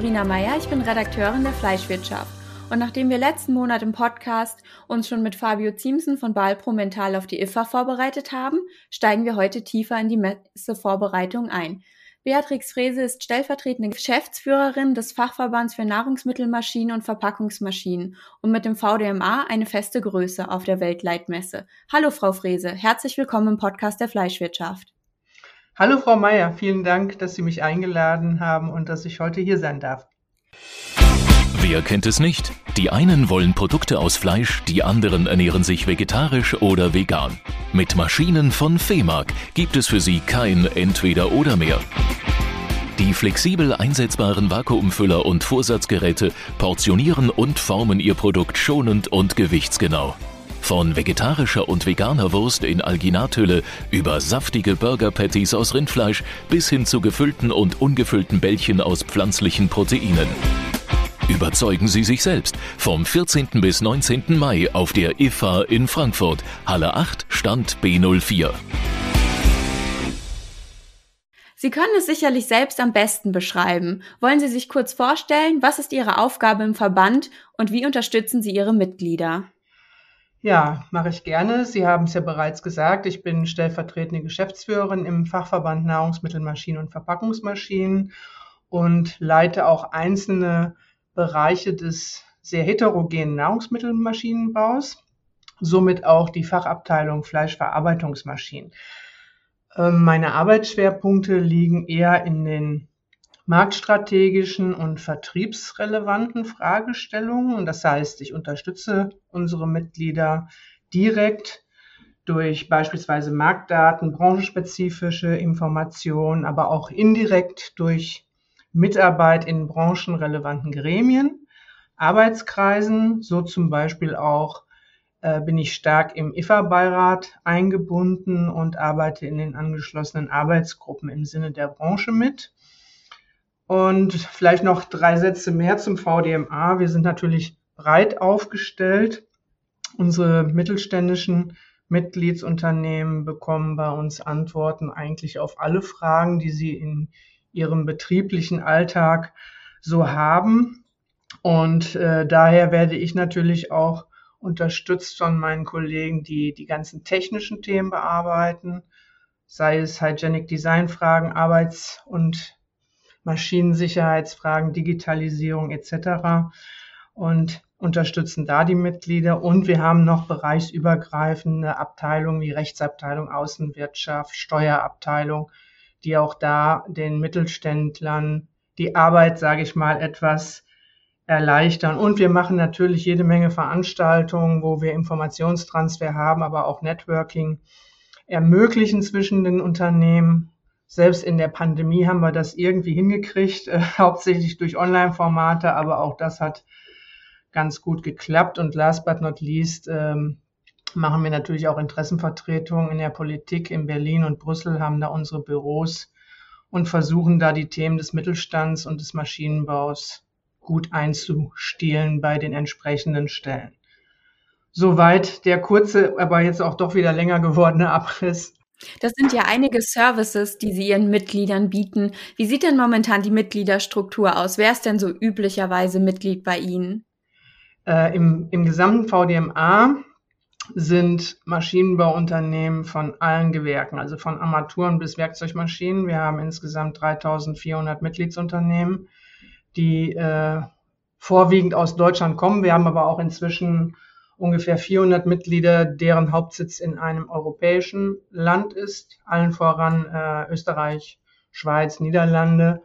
Sabrina Meyer, ich bin Redakteurin der Fleischwirtschaft. Und nachdem wir letzten Monat im Podcast uns schon mit Fabio Ziemsen von Balpro mental auf die IFA vorbereitet haben, steigen wir heute tiefer in die Messevorbereitung ein. Beatrix Frese ist stellvertretende Geschäftsführerin des Fachverbands für Nahrungsmittelmaschinen und Verpackungsmaschinen und mit dem VDMA eine feste Größe auf der Weltleitmesse. Hallo Frau Frese, herzlich willkommen im Podcast der Fleischwirtschaft. Hallo Frau Meier, vielen Dank, dass Sie mich eingeladen haben und dass ich heute hier sein darf. Wer kennt es nicht? Die einen wollen Produkte aus Fleisch, die anderen ernähren sich vegetarisch oder vegan. Mit Maschinen von FEMAG gibt es für sie kein Entweder oder mehr. Die flexibel einsetzbaren Vakuumfüller und Vorsatzgeräte portionieren und formen ihr Produkt schonend und gewichtsgenau. Von vegetarischer und veganer Wurst in Alginathülle über saftige Burger Patties aus Rindfleisch bis hin zu gefüllten und ungefüllten Bällchen aus pflanzlichen Proteinen. Überzeugen Sie sich selbst vom 14. bis 19. Mai auf der IFA in Frankfurt, Halle 8, Stand B04. Sie können es sicherlich selbst am besten beschreiben. Wollen Sie sich kurz vorstellen, was ist Ihre Aufgabe im Verband und wie unterstützen Sie Ihre Mitglieder? Ja, mache ich gerne. Sie haben es ja bereits gesagt, ich bin stellvertretende Geschäftsführerin im Fachverband Nahrungsmittelmaschinen und Verpackungsmaschinen und leite auch einzelne Bereiche des sehr heterogenen Nahrungsmittelmaschinenbaus, somit auch die Fachabteilung Fleischverarbeitungsmaschinen. Ähm, meine Arbeitsschwerpunkte liegen eher in den marktstrategischen und vertriebsrelevanten Fragestellungen. Das heißt, ich unterstütze unsere Mitglieder direkt durch beispielsweise Marktdaten, branchenspezifische Informationen, aber auch indirekt durch Mitarbeit in branchenrelevanten Gremien, Arbeitskreisen, so zum Beispiel auch äh, bin ich stark im IFA-Beirat eingebunden und arbeite in den angeschlossenen Arbeitsgruppen im Sinne der Branche mit. Und vielleicht noch drei Sätze mehr zum VDMA. Wir sind natürlich breit aufgestellt. Unsere mittelständischen Mitgliedsunternehmen bekommen bei uns Antworten eigentlich auf alle Fragen, die sie in ihrem betrieblichen Alltag so haben. Und äh, daher werde ich natürlich auch unterstützt von meinen Kollegen, die die ganzen technischen Themen bearbeiten, sei es Hygienic Design Fragen, Arbeits- und Maschinensicherheitsfragen, Digitalisierung etc. Und unterstützen da die Mitglieder. Und wir haben noch bereichsübergreifende Abteilungen wie Rechtsabteilung, Außenwirtschaft, Steuerabteilung, die auch da den Mittelständlern die Arbeit, sage ich mal, etwas erleichtern. Und wir machen natürlich jede Menge Veranstaltungen, wo wir Informationstransfer haben, aber auch Networking ermöglichen zwischen den Unternehmen. Selbst in der Pandemie haben wir das irgendwie hingekriegt, äh, hauptsächlich durch Online-Formate, aber auch das hat ganz gut geklappt. Und last but not least ähm, machen wir natürlich auch Interessenvertretungen in der Politik in Berlin und Brüssel, haben da unsere Büros und versuchen da die Themen des Mittelstands und des Maschinenbaus gut einzustehlen bei den entsprechenden Stellen. Soweit der kurze, aber jetzt auch doch wieder länger gewordene Abriss. Das sind ja einige Services, die Sie Ihren Mitgliedern bieten. Wie sieht denn momentan die Mitgliederstruktur aus? Wer ist denn so üblicherweise Mitglied bei Ihnen? Äh, im, Im gesamten VDMA sind Maschinenbauunternehmen von allen Gewerken, also von Armaturen bis Werkzeugmaschinen. Wir haben insgesamt 3400 Mitgliedsunternehmen, die äh, vorwiegend aus Deutschland kommen. Wir haben aber auch inzwischen ungefähr 400 Mitglieder, deren Hauptsitz in einem europäischen Land ist, allen voran äh, Österreich, Schweiz, Niederlande.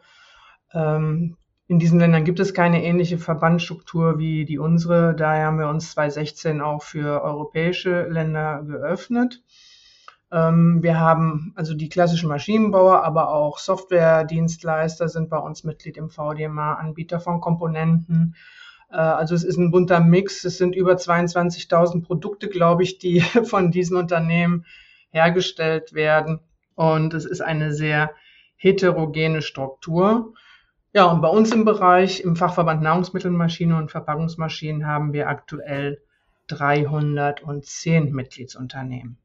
Ähm, in diesen Ländern gibt es keine ähnliche Verbandsstruktur wie die unsere. Daher haben wir uns 2016 auch für europäische Länder geöffnet. Ähm, wir haben also die klassischen Maschinenbauer, aber auch Softwaredienstleister sind bei uns Mitglied im VDMA, Anbieter von Komponenten. Äh, also es ist ein bunter Mix. Es sind über 22.000 Produkte, glaube ich, die von diesen Unternehmen hergestellt werden. Und es ist eine sehr heterogene Struktur. Ja, und bei uns im Bereich, im Fachverband Nahrungsmittelmaschinen und Verpackungsmaschinen haben wir aktuell 310 Mitgliedsunternehmen.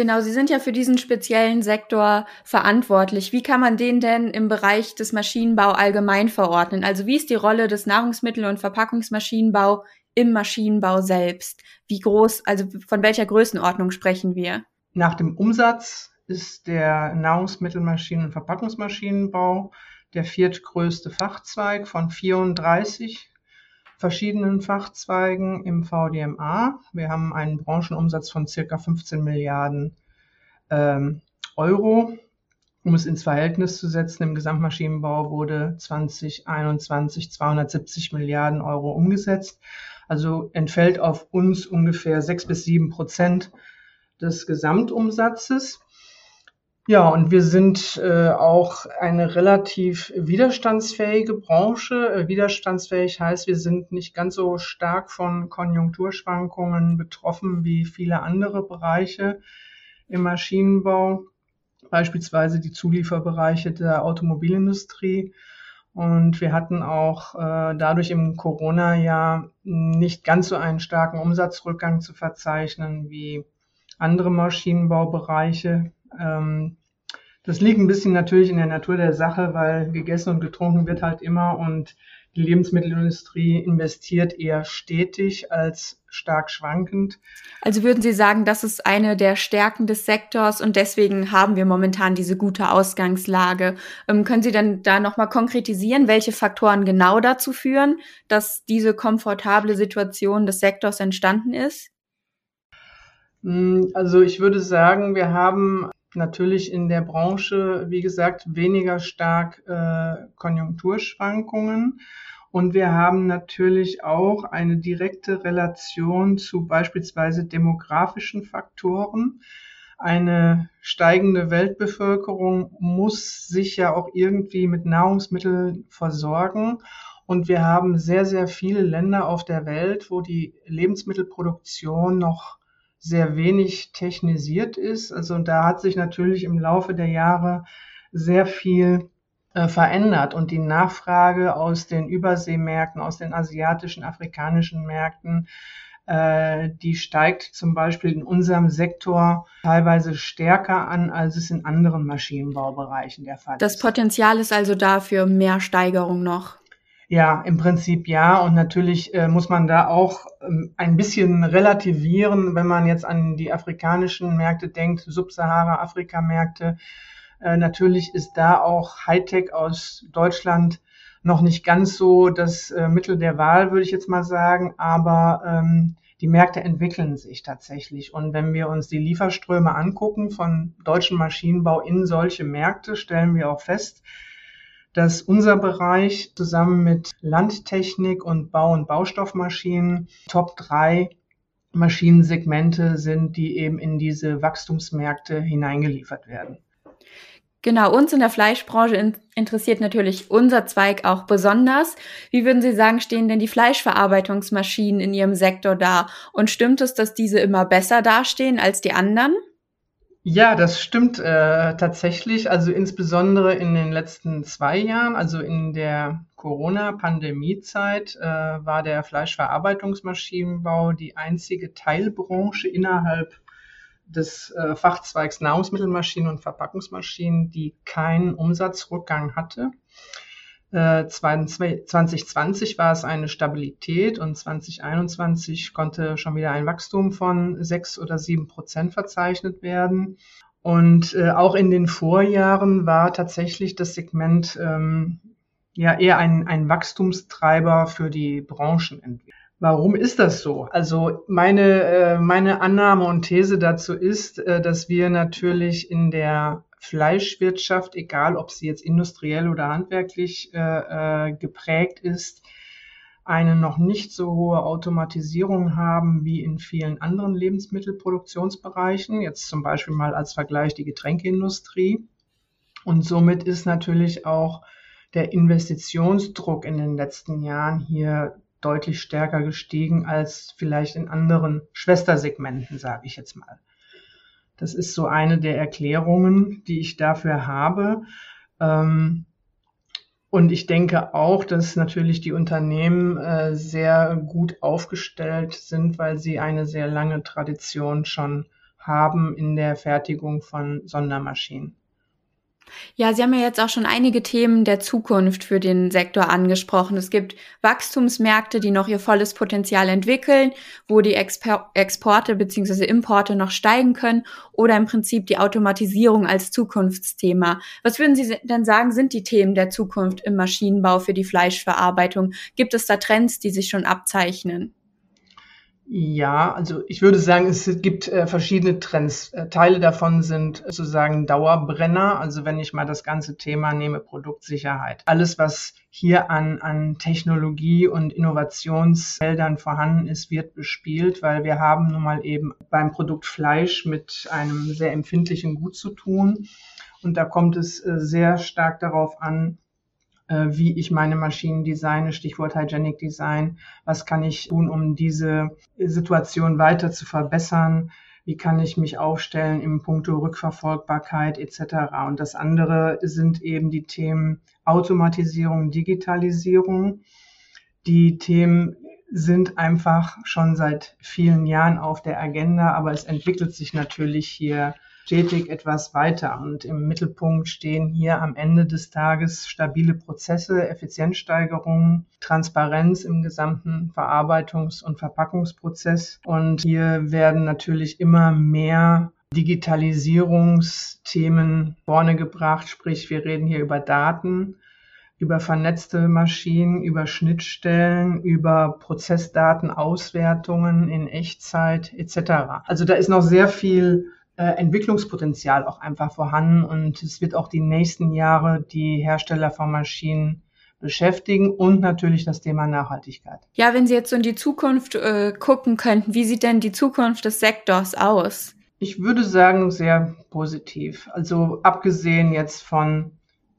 Genau, Sie sind ja für diesen speziellen Sektor verantwortlich. Wie kann man den denn im Bereich des Maschinenbau allgemein verordnen? Also wie ist die Rolle des Nahrungsmittel- und Verpackungsmaschinenbau im Maschinenbau selbst? Wie groß, also von welcher Größenordnung sprechen wir? Nach dem Umsatz ist der Nahrungsmittelmaschinen- und Verpackungsmaschinenbau der viertgrößte Fachzweig von 34 verschiedenen Fachzweigen im VDMA. Wir haben einen Branchenumsatz von circa 15 Milliarden ähm, Euro. Um es ins Verhältnis zu setzen, im Gesamtmaschinenbau wurde 2021 270 Milliarden Euro umgesetzt. Also entfällt auf uns ungefähr sechs bis sieben Prozent des Gesamtumsatzes. Ja, und wir sind äh, auch eine relativ widerstandsfähige Branche. Äh, widerstandsfähig heißt, wir sind nicht ganz so stark von Konjunkturschwankungen betroffen wie viele andere Bereiche im Maschinenbau, beispielsweise die Zulieferbereiche der Automobilindustrie. Und wir hatten auch äh, dadurch im Corona-Jahr nicht ganz so einen starken Umsatzrückgang zu verzeichnen wie andere Maschinenbaubereiche. Ähm, das liegt ein bisschen natürlich in der Natur der Sache, weil gegessen und getrunken wird halt immer und die Lebensmittelindustrie investiert eher stetig als stark schwankend. Also würden Sie sagen, das ist eine der Stärken des Sektors und deswegen haben wir momentan diese gute Ausgangslage. Ähm, können Sie dann da nochmal konkretisieren, welche Faktoren genau dazu führen, dass diese komfortable Situation des Sektors entstanden ist? Hm, also ich würde sagen, wir haben natürlich in der Branche, wie gesagt, weniger stark äh, Konjunkturschwankungen. Und wir haben natürlich auch eine direkte Relation zu beispielsweise demografischen Faktoren. Eine steigende Weltbevölkerung muss sich ja auch irgendwie mit Nahrungsmitteln versorgen. Und wir haben sehr, sehr viele Länder auf der Welt, wo die Lebensmittelproduktion noch sehr wenig technisiert ist. Also da hat sich natürlich im Laufe der Jahre sehr viel äh, verändert und die Nachfrage aus den Überseemärkten, aus den asiatischen, afrikanischen Märkten, äh, die steigt zum Beispiel in unserem Sektor teilweise stärker an, als es in anderen Maschinenbaubereichen der Fall ist. Das Potenzial ist also da für mehr Steigerung noch. Ja, im Prinzip ja. Und natürlich äh, muss man da auch ähm, ein bisschen relativieren, wenn man jetzt an die afrikanischen Märkte denkt, Subsahara-Afrika-Märkte. Äh, natürlich ist da auch Hightech aus Deutschland noch nicht ganz so das äh, Mittel der Wahl, würde ich jetzt mal sagen. Aber ähm, die Märkte entwickeln sich tatsächlich. Und wenn wir uns die Lieferströme angucken von deutschen Maschinenbau in solche Märkte, stellen wir auch fest, dass unser Bereich zusammen mit Landtechnik und Bau- und Baustoffmaschinen Top 3 Maschinensegmente sind, die eben in diese Wachstumsmärkte hineingeliefert werden. Genau, uns in der Fleischbranche in interessiert natürlich unser Zweig auch besonders. Wie würden Sie sagen, stehen denn die Fleischverarbeitungsmaschinen in Ihrem Sektor da? Und stimmt es, dass diese immer besser dastehen als die anderen? Ja, das stimmt äh, tatsächlich. Also insbesondere in den letzten zwei Jahren, also in der Corona-Pandemie-Zeit, äh, war der Fleischverarbeitungsmaschinenbau die einzige Teilbranche innerhalb des äh, Fachzweigs Nahrungsmittelmaschinen und Verpackungsmaschinen, die keinen Umsatzrückgang hatte. 2020 äh, war es eine Stabilität und 2021 konnte schon wieder ein Wachstum von sechs oder sieben Prozent verzeichnet werden. Und äh, auch in den Vorjahren war tatsächlich das Segment ähm, ja eher ein, ein Wachstumstreiber für die Branchenentwicklung. Warum ist das so? Also meine, äh, meine Annahme und These dazu ist, äh, dass wir natürlich in der Fleischwirtschaft, egal ob sie jetzt industriell oder handwerklich äh, äh, geprägt ist, eine noch nicht so hohe Automatisierung haben wie in vielen anderen Lebensmittelproduktionsbereichen. Jetzt zum Beispiel mal als Vergleich die Getränkeindustrie. Und somit ist natürlich auch der Investitionsdruck in den letzten Jahren hier deutlich stärker gestiegen als vielleicht in anderen Schwestersegmenten, sage ich jetzt mal. Das ist so eine der Erklärungen, die ich dafür habe. Ähm, und ich denke auch, dass natürlich die Unternehmen äh, sehr gut aufgestellt sind, weil sie eine sehr lange Tradition schon haben in der Fertigung von Sondermaschinen. Ja, Sie haben ja jetzt auch schon einige Themen der Zukunft für den Sektor angesprochen. Es gibt Wachstumsmärkte, die noch ihr volles Potenzial entwickeln, wo die Exper Exporte bzw. Importe noch steigen können oder im Prinzip die Automatisierung als Zukunftsthema. Was würden Sie denn sagen, sind die Themen der Zukunft im Maschinenbau für die Fleischverarbeitung? Gibt es da Trends, die sich schon abzeichnen? Ja, also ich würde sagen, es gibt äh, verschiedene Trends. Äh, Teile davon sind sozusagen Dauerbrenner. Also wenn ich mal das ganze Thema nehme, Produktsicherheit. Alles, was hier an, an Technologie und Innovationsfeldern vorhanden ist, wird bespielt, weil wir haben nun mal eben beim Produkt Fleisch mit einem sehr empfindlichen Gut zu tun. Und da kommt es äh, sehr stark darauf an, wie ich meine Maschinen designe, Stichwort Hygienic Design. Was kann ich tun, um diese Situation weiter zu verbessern? Wie kann ich mich aufstellen im Punkto Rückverfolgbarkeit etc. Und das andere sind eben die Themen Automatisierung, Digitalisierung. Die Themen sind einfach schon seit vielen Jahren auf der Agenda, aber es entwickelt sich natürlich hier stetig etwas weiter. Und im Mittelpunkt stehen hier am Ende des Tages stabile Prozesse, Effizienzsteigerung, Transparenz im gesamten Verarbeitungs- und Verpackungsprozess. Und hier werden natürlich immer mehr Digitalisierungsthemen vorne gebracht, sprich wir reden hier über Daten, über vernetzte Maschinen, über Schnittstellen, über Prozessdatenauswertungen in Echtzeit etc. Also da ist noch sehr viel Entwicklungspotenzial auch einfach vorhanden und es wird auch die nächsten Jahre die Hersteller von Maschinen beschäftigen und natürlich das Thema Nachhaltigkeit. Ja, wenn Sie jetzt so in die Zukunft äh, gucken könnten, wie sieht denn die Zukunft des Sektors aus? Ich würde sagen, sehr positiv. Also abgesehen jetzt von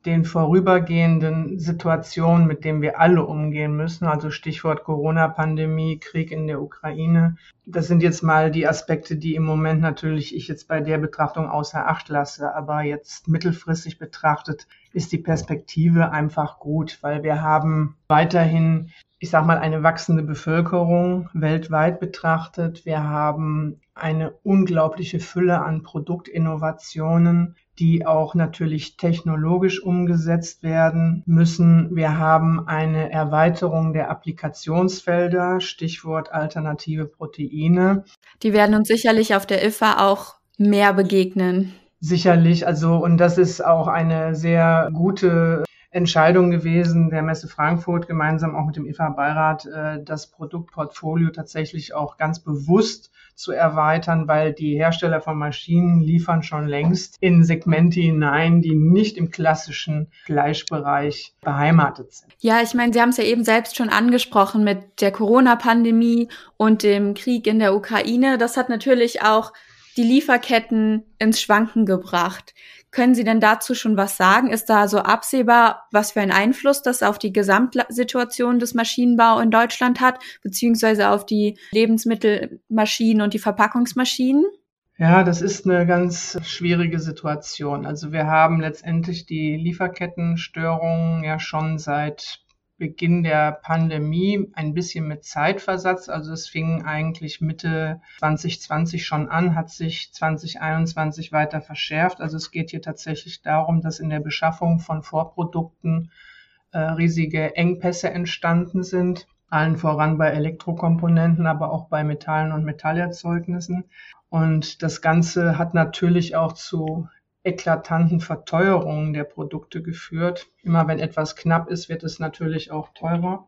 den vorübergehenden Situationen, mit denen wir alle umgehen müssen, also Stichwort Corona-Pandemie, Krieg in der Ukraine. Das sind jetzt mal die Aspekte, die im Moment natürlich ich jetzt bei der Betrachtung außer Acht lasse. Aber jetzt mittelfristig betrachtet ist die Perspektive einfach gut, weil wir haben weiterhin, ich sag mal, eine wachsende Bevölkerung weltweit betrachtet. Wir haben eine unglaubliche Fülle an Produktinnovationen die auch natürlich technologisch umgesetzt werden müssen. Wir haben eine Erweiterung der Applikationsfelder, Stichwort alternative Proteine. Die werden uns sicherlich auf der IFA auch mehr begegnen. Sicherlich, also und das ist auch eine sehr gute Entscheidung gewesen der Messe Frankfurt gemeinsam auch mit dem IFA-Beirat, äh, das Produktportfolio tatsächlich auch ganz bewusst zu erweitern, weil die Hersteller von Maschinen liefern schon längst in Segmente hinein, die nicht im klassischen Fleischbereich beheimatet sind. Ja, ich meine, Sie haben es ja eben selbst schon angesprochen mit der Corona-Pandemie und dem Krieg in der Ukraine. Das hat natürlich auch die Lieferketten ins Schwanken gebracht. Können Sie denn dazu schon was sagen? Ist da so absehbar, was für einen Einfluss das auf die Gesamtsituation des Maschinenbau in Deutschland hat, beziehungsweise auf die Lebensmittelmaschinen und die Verpackungsmaschinen? Ja, das ist eine ganz schwierige Situation. Also wir haben letztendlich die Lieferkettenstörungen ja schon seit Beginn der Pandemie ein bisschen mit Zeitversatz. Also es fing eigentlich Mitte 2020 schon an, hat sich 2021 weiter verschärft. Also es geht hier tatsächlich darum, dass in der Beschaffung von Vorprodukten äh, riesige Engpässe entstanden sind. Allen voran bei Elektrokomponenten, aber auch bei Metallen und Metallerzeugnissen. Und das Ganze hat natürlich auch zu eklatanten Verteuerungen der Produkte geführt. Immer wenn etwas knapp ist, wird es natürlich auch teurer.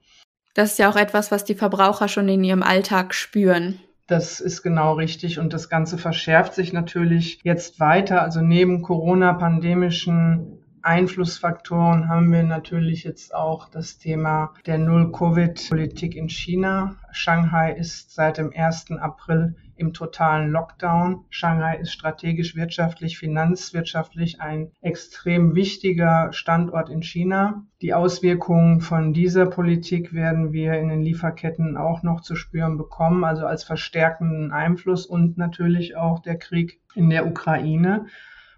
Das ist ja auch etwas, was die Verbraucher schon in ihrem Alltag spüren. Das ist genau richtig und das Ganze verschärft sich natürlich jetzt weiter. Also neben Corona-pandemischen Einflussfaktoren haben wir natürlich jetzt auch das Thema der Null-Covid-Politik in China. Shanghai ist seit dem 1. April im totalen Lockdown. Shanghai ist strategisch, wirtschaftlich, finanzwirtschaftlich ein extrem wichtiger Standort in China. Die Auswirkungen von dieser Politik werden wir in den Lieferketten auch noch zu spüren bekommen, also als verstärkenden Einfluss und natürlich auch der Krieg in der Ukraine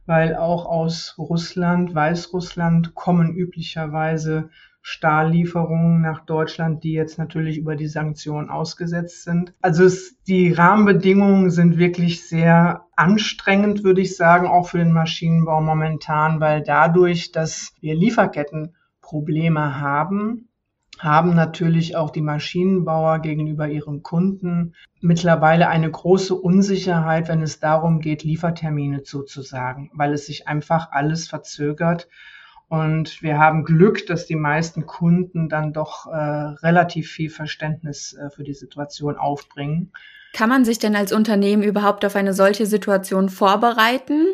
weil auch aus Russland, Weißrussland kommen üblicherweise Stahllieferungen nach Deutschland, die jetzt natürlich über die Sanktionen ausgesetzt sind. Also es, die Rahmenbedingungen sind wirklich sehr anstrengend, würde ich sagen, auch für den Maschinenbau momentan, weil dadurch, dass wir Lieferkettenprobleme haben, haben natürlich auch die Maschinenbauer gegenüber ihren Kunden mittlerweile eine große Unsicherheit, wenn es darum geht, Liefertermine zuzusagen, weil es sich einfach alles verzögert. Und wir haben Glück, dass die meisten Kunden dann doch äh, relativ viel Verständnis äh, für die Situation aufbringen. Kann man sich denn als Unternehmen überhaupt auf eine solche Situation vorbereiten?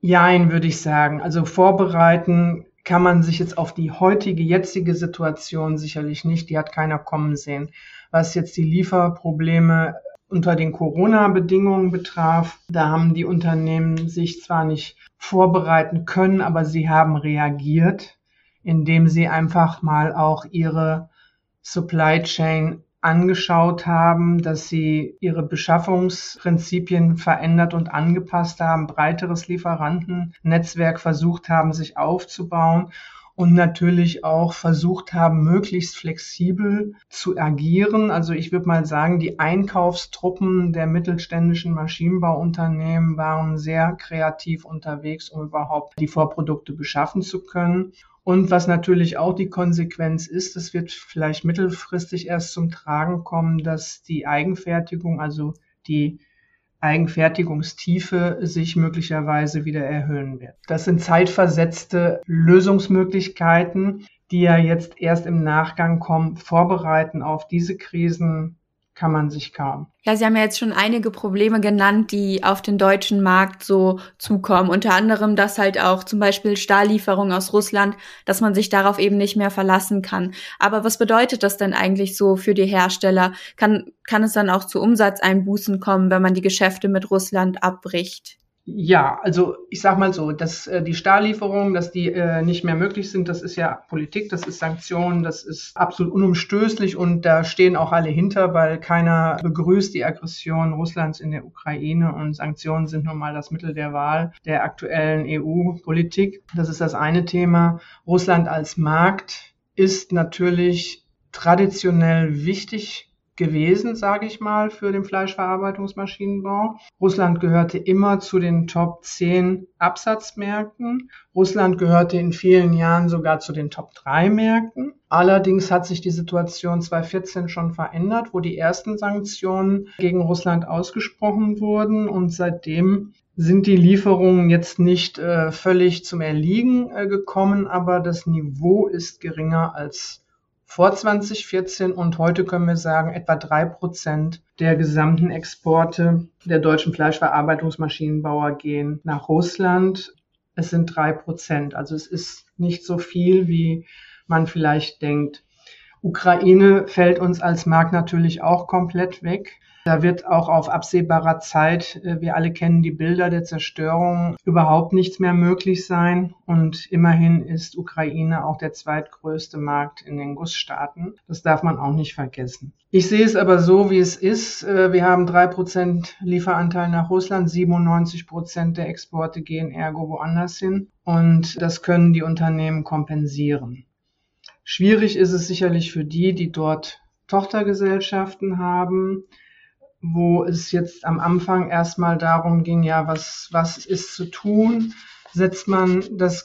Jein, würde ich sagen. Also vorbereiten kann man sich jetzt auf die heutige, jetzige Situation sicherlich nicht, die hat keiner kommen sehen. Was jetzt die Lieferprobleme unter den Corona-Bedingungen betraf, da haben die Unternehmen sich zwar nicht vorbereiten können, aber sie haben reagiert, indem sie einfach mal auch ihre Supply Chain angeschaut haben, dass sie ihre Beschaffungsprinzipien verändert und angepasst haben, breiteres Lieferantennetzwerk versucht haben, sich aufzubauen und natürlich auch versucht haben, möglichst flexibel zu agieren. Also ich würde mal sagen, die Einkaufstruppen der mittelständischen Maschinenbauunternehmen waren sehr kreativ unterwegs, um überhaupt die Vorprodukte beschaffen zu können. Und was natürlich auch die Konsequenz ist, es wird vielleicht mittelfristig erst zum Tragen kommen, dass die Eigenfertigung, also die Eigenfertigungstiefe sich möglicherweise wieder erhöhen wird. Das sind zeitversetzte Lösungsmöglichkeiten, die ja jetzt erst im Nachgang kommen, vorbereiten auf diese Krisen kann man sich kaum. Ja, Sie haben ja jetzt schon einige Probleme genannt, die auf den deutschen Markt so zukommen. Unter anderem, dass halt auch zum Beispiel Stahllieferungen aus Russland, dass man sich darauf eben nicht mehr verlassen kann. Aber was bedeutet das denn eigentlich so für die Hersteller? Kann, kann es dann auch zu Umsatzeinbußen kommen, wenn man die Geschäfte mit Russland abbricht? Ja, also ich sag mal so, dass äh, die Stahllieferungen, dass die äh, nicht mehr möglich sind, das ist ja Politik, das ist Sanktionen, das ist absolut unumstößlich und da stehen auch alle hinter, weil keiner begrüßt die Aggression Russlands in der Ukraine und Sanktionen sind nun mal das Mittel der Wahl der aktuellen EU-Politik. Das ist das eine Thema. Russland als Markt ist natürlich traditionell wichtig gewesen, sage ich mal, für den Fleischverarbeitungsmaschinenbau. Russland gehörte immer zu den Top 10 Absatzmärkten. Russland gehörte in vielen Jahren sogar zu den Top 3 Märkten. Allerdings hat sich die Situation 2014 schon verändert, wo die ersten Sanktionen gegen Russland ausgesprochen wurden und seitdem sind die Lieferungen jetzt nicht äh, völlig zum Erliegen äh, gekommen, aber das Niveau ist geringer als vor 2014 und heute können wir sagen, etwa drei Prozent der gesamten Exporte der deutschen Fleischverarbeitungsmaschinenbauer gehen nach Russland. Es sind drei Prozent. Also es ist nicht so viel, wie man vielleicht denkt. Ukraine fällt uns als Markt natürlich auch komplett weg. Da wird auch auf absehbarer Zeit, äh, wir alle kennen die Bilder der Zerstörung, überhaupt nichts mehr möglich sein. Und immerhin ist Ukraine auch der zweitgrößte Markt in den Gussstaaten. Das darf man auch nicht vergessen. Ich sehe es aber so, wie es ist. Äh, wir haben drei Prozent Lieferanteil nach Russland, 97 Prozent der Exporte gehen ergo woanders hin. Und das können die Unternehmen kompensieren. Schwierig ist es sicherlich für die, die dort Tochtergesellschaften haben wo es jetzt am Anfang erstmal darum ging, ja, was, was ist zu tun? Setzt man das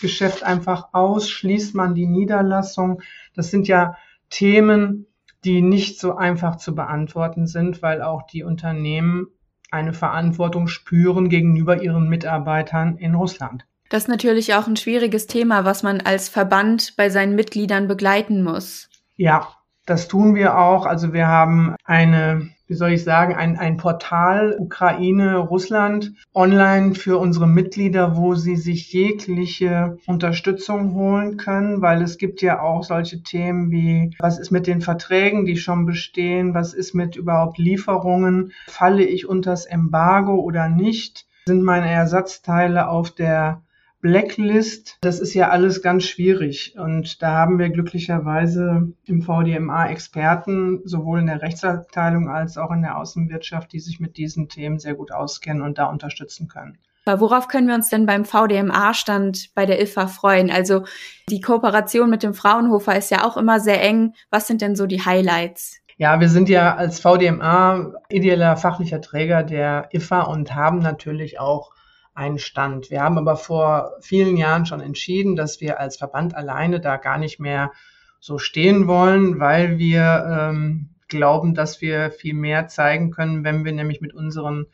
Geschäft einfach aus? Schließt man die Niederlassung? Das sind ja Themen, die nicht so einfach zu beantworten sind, weil auch die Unternehmen eine Verantwortung spüren gegenüber ihren Mitarbeitern in Russland. Das ist natürlich auch ein schwieriges Thema, was man als Verband bei seinen Mitgliedern begleiten muss. Ja, das tun wir auch. Also wir haben eine wie soll ich sagen, ein, ein Portal Ukraine, Russland online für unsere Mitglieder, wo sie sich jegliche Unterstützung holen können, weil es gibt ja auch solche Themen wie, was ist mit den Verträgen, die schon bestehen, was ist mit überhaupt Lieferungen, falle ich unters Embargo oder nicht, sind meine Ersatzteile auf der Blacklist, das ist ja alles ganz schwierig. Und da haben wir glücklicherweise im VDMA Experten, sowohl in der Rechtsabteilung als auch in der Außenwirtschaft, die sich mit diesen Themen sehr gut auskennen und da unterstützen können. Worauf können wir uns denn beim VDMA-Stand bei der IFA freuen? Also die Kooperation mit dem Fraunhofer ist ja auch immer sehr eng. Was sind denn so die Highlights? Ja, wir sind ja als VDMA ideeller fachlicher Träger der IFA und haben natürlich auch einen Stand. Wir haben aber vor vielen Jahren schon entschieden, dass wir als Verband alleine da gar nicht mehr so stehen wollen, weil wir ähm, glauben, dass wir viel mehr zeigen können, wenn wir nämlich mit unseren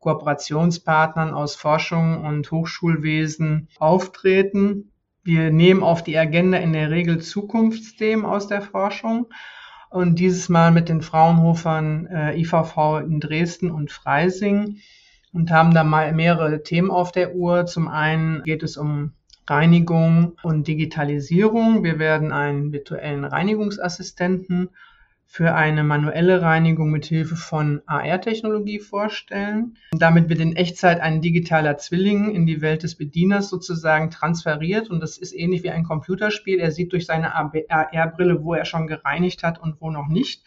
Kooperationspartnern aus Forschung und Hochschulwesen auftreten. Wir nehmen auf die Agenda in der Regel Zukunftsthemen aus der Forschung und dieses Mal mit den Fraunhofern äh, IVV in Dresden und Freising und haben da mal mehrere Themen auf der Uhr. Zum einen geht es um Reinigung und Digitalisierung. Wir werden einen virtuellen Reinigungsassistenten für eine manuelle Reinigung mit Hilfe von AR-Technologie vorstellen. Damit wird in Echtzeit ein digitaler Zwilling in die Welt des Bedieners sozusagen transferiert und das ist ähnlich wie ein Computerspiel. Er sieht durch seine AR-Brille, wo er schon gereinigt hat und wo noch nicht.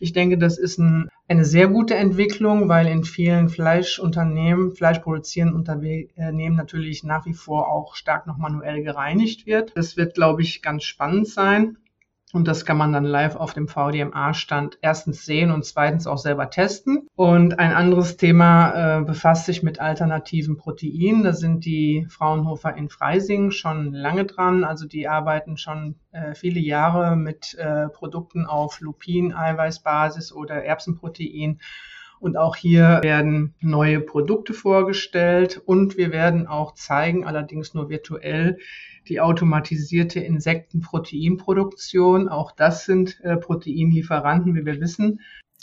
Ich denke, das ist ein, eine sehr gute Entwicklung, weil in vielen Fleischunternehmen, fleischproduzierenden Unternehmen natürlich nach wie vor auch stark noch manuell gereinigt wird. Das wird, glaube ich, ganz spannend sein. Und das kann man dann live auf dem VDMA-Stand erstens sehen und zweitens auch selber testen. Und ein anderes Thema äh, befasst sich mit alternativen Proteinen. Da sind die Fraunhofer in Freising schon lange dran. Also die arbeiten schon äh, viele Jahre mit äh, Produkten auf Lupin-Eiweißbasis oder Erbsenprotein. Und auch hier werden neue Produkte vorgestellt und wir werden auch zeigen, allerdings nur virtuell, die automatisierte Insektenproteinproduktion. Auch das sind äh, Proteinlieferanten, wie wir wissen.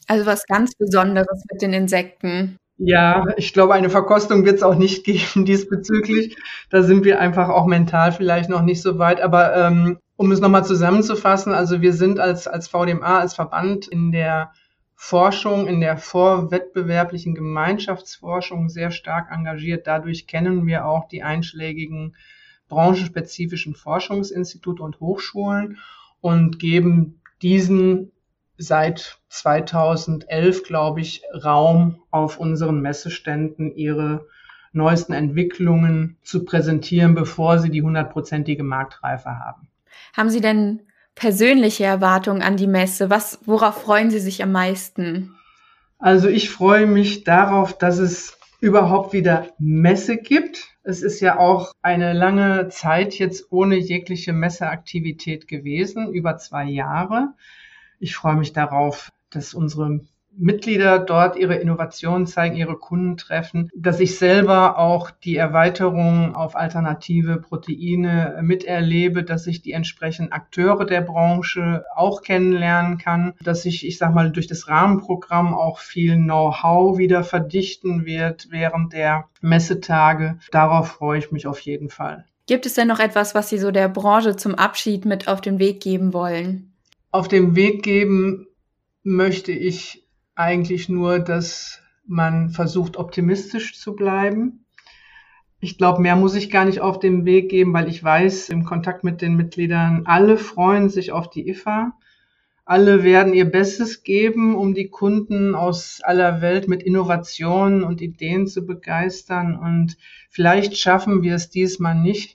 Also was ganz Besonderes mit den Insekten. Ja, ich glaube, eine Verkostung wird es auch nicht geben diesbezüglich. Da sind wir einfach auch mental vielleicht noch nicht so weit. Aber ähm, um es nochmal zusammenzufassen, also wir sind als, als VDMA, als Verband in der Forschung, in der vorwettbewerblichen Gemeinschaftsforschung sehr stark engagiert. Dadurch kennen wir auch die einschlägigen branchenspezifischen Forschungsinstitute und Hochschulen und geben diesen seit 2011, glaube ich, Raum auf unseren Messeständen ihre neuesten Entwicklungen zu präsentieren, bevor sie die hundertprozentige Marktreife haben. Haben Sie denn persönliche Erwartungen an die Messe? Was, worauf freuen Sie sich am meisten? Also ich freue mich darauf, dass es überhaupt wieder Messe gibt. Es ist ja auch eine lange Zeit jetzt ohne jegliche Messeaktivität gewesen, über zwei Jahre. Ich freue mich darauf, dass unsere Mitglieder dort ihre Innovationen zeigen, ihre Kunden treffen, dass ich selber auch die Erweiterung auf alternative Proteine miterlebe, dass ich die entsprechenden Akteure der Branche auch kennenlernen kann, dass ich, ich sag mal, durch das Rahmenprogramm auch viel Know-how wieder verdichten wird während der Messetage. Darauf freue ich mich auf jeden Fall. Gibt es denn noch etwas, was Sie so der Branche zum Abschied mit auf den Weg geben wollen? Auf dem Weg geben möchte ich eigentlich nur, dass man versucht, optimistisch zu bleiben. Ich glaube, mehr muss ich gar nicht auf den Weg geben, weil ich weiß, im Kontakt mit den Mitgliedern, alle freuen sich auf die IFA. Alle werden ihr Bestes geben, um die Kunden aus aller Welt mit Innovationen und Ideen zu begeistern. Und vielleicht schaffen wir es diesmal nicht,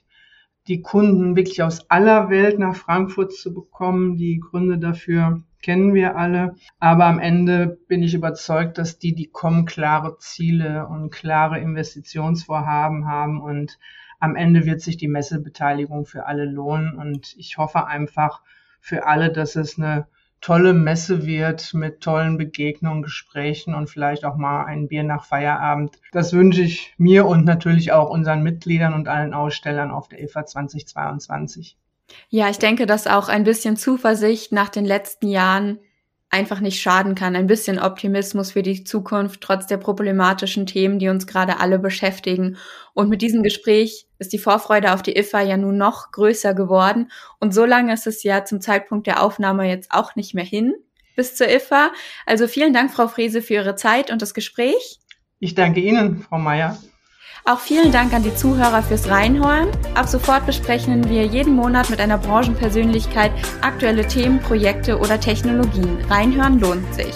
die Kunden wirklich aus aller Welt nach Frankfurt zu bekommen. Die Gründe dafür kennen wir alle. Aber am Ende bin ich überzeugt, dass die, die kommen, klare Ziele und klare Investitionsvorhaben haben und am Ende wird sich die Messebeteiligung für alle lohnen und ich hoffe einfach für alle, dass es eine tolle Messe wird mit tollen Begegnungen, Gesprächen und vielleicht auch mal ein Bier nach Feierabend. Das wünsche ich mir und natürlich auch unseren Mitgliedern und allen Ausstellern auf der IFA 2022. Ja, ich denke, dass auch ein bisschen Zuversicht nach den letzten Jahren einfach nicht schaden kann. Ein bisschen Optimismus für die Zukunft, trotz der problematischen Themen, die uns gerade alle beschäftigen. Und mit diesem Gespräch ist die Vorfreude auf die IFA ja nun noch größer geworden. Und so lange ist es ja zum Zeitpunkt der Aufnahme jetzt auch nicht mehr hin bis zur IFA. Also vielen Dank, Frau Frese, für Ihre Zeit und das Gespräch. Ich danke Ihnen, Frau Meier. Auch vielen Dank an die Zuhörer fürs Reinhören. Ab sofort besprechen wir jeden Monat mit einer Branchenpersönlichkeit aktuelle Themen, Projekte oder Technologien. Reinhören lohnt sich.